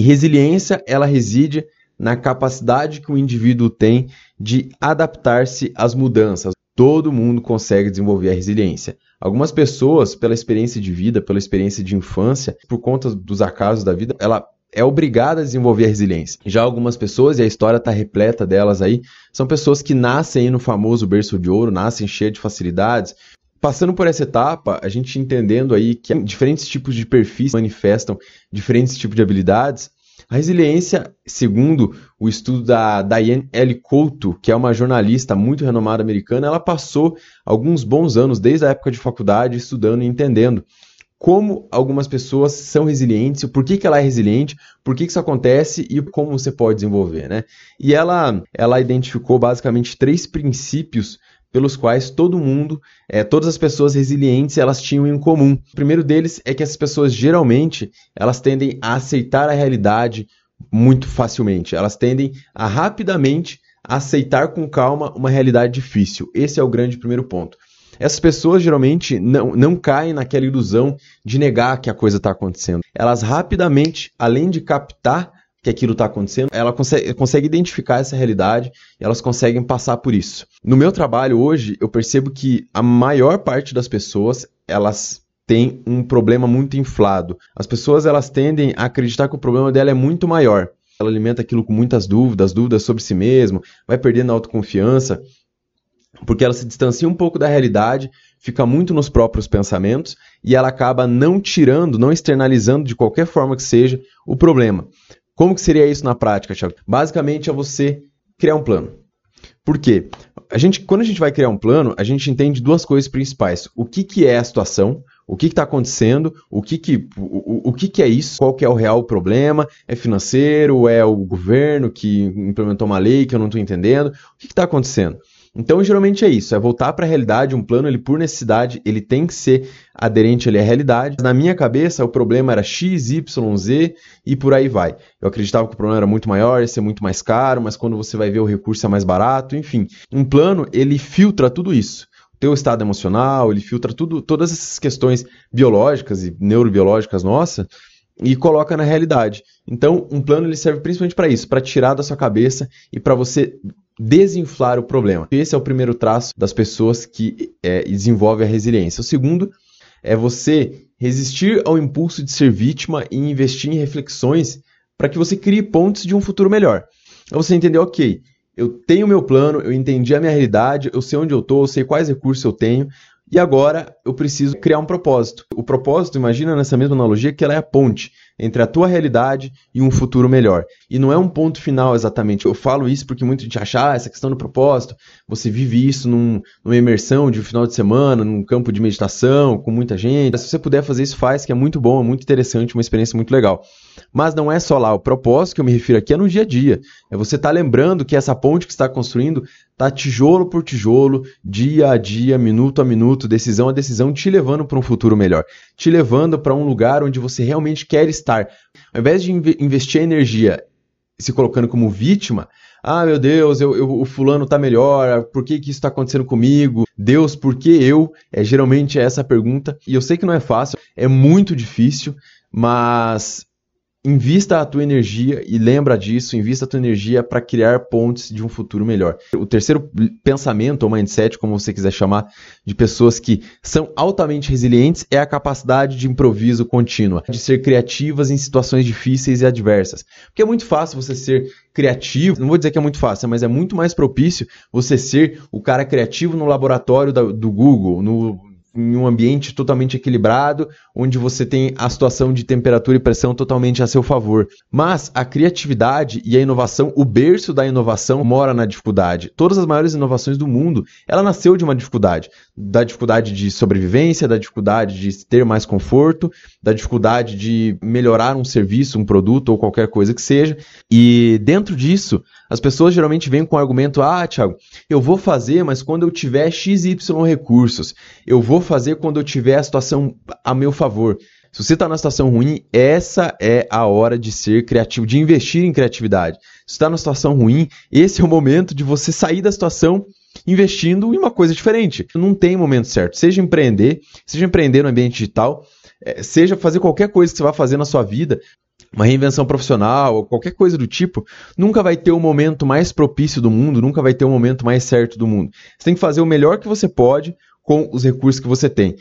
E resiliência, ela reside na capacidade que o indivíduo tem de adaptar-se às mudanças. Todo mundo consegue desenvolver a resiliência. Algumas pessoas, pela experiência de vida, pela experiência de infância, por conta dos acasos da vida, ela é obrigada a desenvolver a resiliência. Já algumas pessoas, e a história está repleta delas aí, são pessoas que nascem no famoso berço de ouro, nascem cheias de facilidades. Passando por essa etapa, a gente entendendo aí que diferentes tipos de perfis manifestam diferentes tipos de habilidades, a resiliência, segundo o estudo da Diane L. Couto, que é uma jornalista muito renomada americana, ela passou alguns bons anos, desde a época de faculdade, estudando e entendendo como algumas pessoas são resilientes, por que, que ela é resiliente, por que, que isso acontece e como você pode desenvolver. Né? E ela, ela identificou basicamente três princípios pelos quais todo mundo, é, todas as pessoas resilientes, elas tinham em comum. O primeiro deles é que essas pessoas geralmente elas tendem a aceitar a realidade muito facilmente. Elas tendem a rapidamente aceitar com calma uma realidade difícil. Esse é o grande primeiro ponto. Essas pessoas geralmente não, não caem naquela ilusão de negar que a coisa está acontecendo. Elas rapidamente, além de captar que aquilo está acontecendo, ela consegue, consegue identificar essa realidade e elas conseguem passar por isso. No meu trabalho hoje, eu percebo que a maior parte das pessoas, elas têm um problema muito inflado. As pessoas, elas tendem a acreditar que o problema dela é muito maior. Ela alimenta aquilo com muitas dúvidas, dúvidas sobre si mesmo, vai perdendo a autoconfiança, porque ela se distancia um pouco da realidade, fica muito nos próprios pensamentos e ela acaba não tirando, não externalizando de qualquer forma que seja o problema. Como que seria isso na prática, Thiago? Basicamente é você criar um plano. Por quê? A gente, quando a gente vai criar um plano, a gente entende duas coisas principais. O que, que é a situação, o que está acontecendo, o, que, que, o, o que, que é isso, qual que é o real problema, é financeiro, é o governo que implementou uma lei que eu não estou entendendo, o que está acontecendo? Então, geralmente é isso, é voltar para a realidade, um plano, ele por necessidade, ele tem que ser aderente ali à realidade. Na minha cabeça, o problema era X, Y, Z e por aí vai. Eu acreditava que o problema era muito maior, ia ser muito mais caro, mas quando você vai ver o recurso é mais barato, enfim. Um plano, ele filtra tudo isso teu estado emocional, ele filtra tudo, todas essas questões biológicas e neurobiológicas nossas e coloca na realidade. Então, um plano ele serve principalmente para isso, para tirar da sua cabeça e para você desinflar o problema. Esse é o primeiro traço das pessoas que é, desenvolvem a resiliência. O segundo é você resistir ao impulso de ser vítima e investir em reflexões para que você crie pontos de um futuro melhor. Então você entender, ok, eu tenho meu plano, eu entendi a minha realidade, eu sei onde eu estou, eu sei quais recursos eu tenho, e agora eu preciso criar um propósito. O propósito, imagina nessa mesma analogia, que ela é a ponte entre a tua realidade e um futuro melhor. E não é um ponto final exatamente. Eu falo isso porque muita gente acha, ah, essa questão do propósito, você vive isso num, numa imersão de um final de semana, num campo de meditação, com muita gente. Se você puder fazer isso, faz, que é muito bom, é muito interessante, uma experiência muito legal. Mas não é só lá. O propósito que eu me refiro aqui é no dia a dia. É você estar tá lembrando que essa ponte que está construindo está tijolo por tijolo, dia a dia, minuto a minuto, decisão a decisão, te levando para um futuro melhor. Te levando para um lugar onde você realmente quer estar. Ao invés de investir energia se colocando como vítima, ah, meu Deus, eu, eu, o fulano está melhor, por que, que isso está acontecendo comigo? Deus, por que eu? É, geralmente é essa a pergunta. E eu sei que não é fácil, é muito difícil, mas Invista a tua energia e lembra disso, invista a tua energia para criar pontes de um futuro melhor. O terceiro pensamento ou mindset, como você quiser chamar, de pessoas que são altamente resilientes é a capacidade de improviso contínua, de ser criativas em situações difíceis e adversas. Porque é muito fácil você ser criativo, não vou dizer que é muito fácil, mas é muito mais propício você ser o cara criativo no laboratório do Google, no em um ambiente totalmente equilibrado, onde você tem a situação de temperatura e pressão totalmente a seu favor. Mas a criatividade e a inovação, o berço da inovação mora na dificuldade. Todas as maiores inovações do mundo, ela nasceu de uma dificuldade, da dificuldade de sobrevivência, da dificuldade de ter mais conforto, da dificuldade de melhorar um serviço, um produto ou qualquer coisa que seja. E dentro disso, as pessoas geralmente vêm com o argumento: "Ah, Thiago, eu vou fazer, mas quando eu tiver XY recursos, eu vou fazer quando eu tiver a situação a meu favor. Se você está na situação ruim, essa é a hora de ser criativo, de investir em criatividade. Se está na situação ruim, esse é o momento de você sair da situação investindo em uma coisa diferente. Não tem momento certo. Seja empreender, seja empreender no ambiente digital, é, seja fazer qualquer coisa que você vai fazer na sua vida, uma reinvenção profissional ou qualquer coisa do tipo, nunca vai ter o momento mais propício do mundo, nunca vai ter o momento mais certo do mundo. Você tem que fazer o melhor que você pode com os recursos que você tem.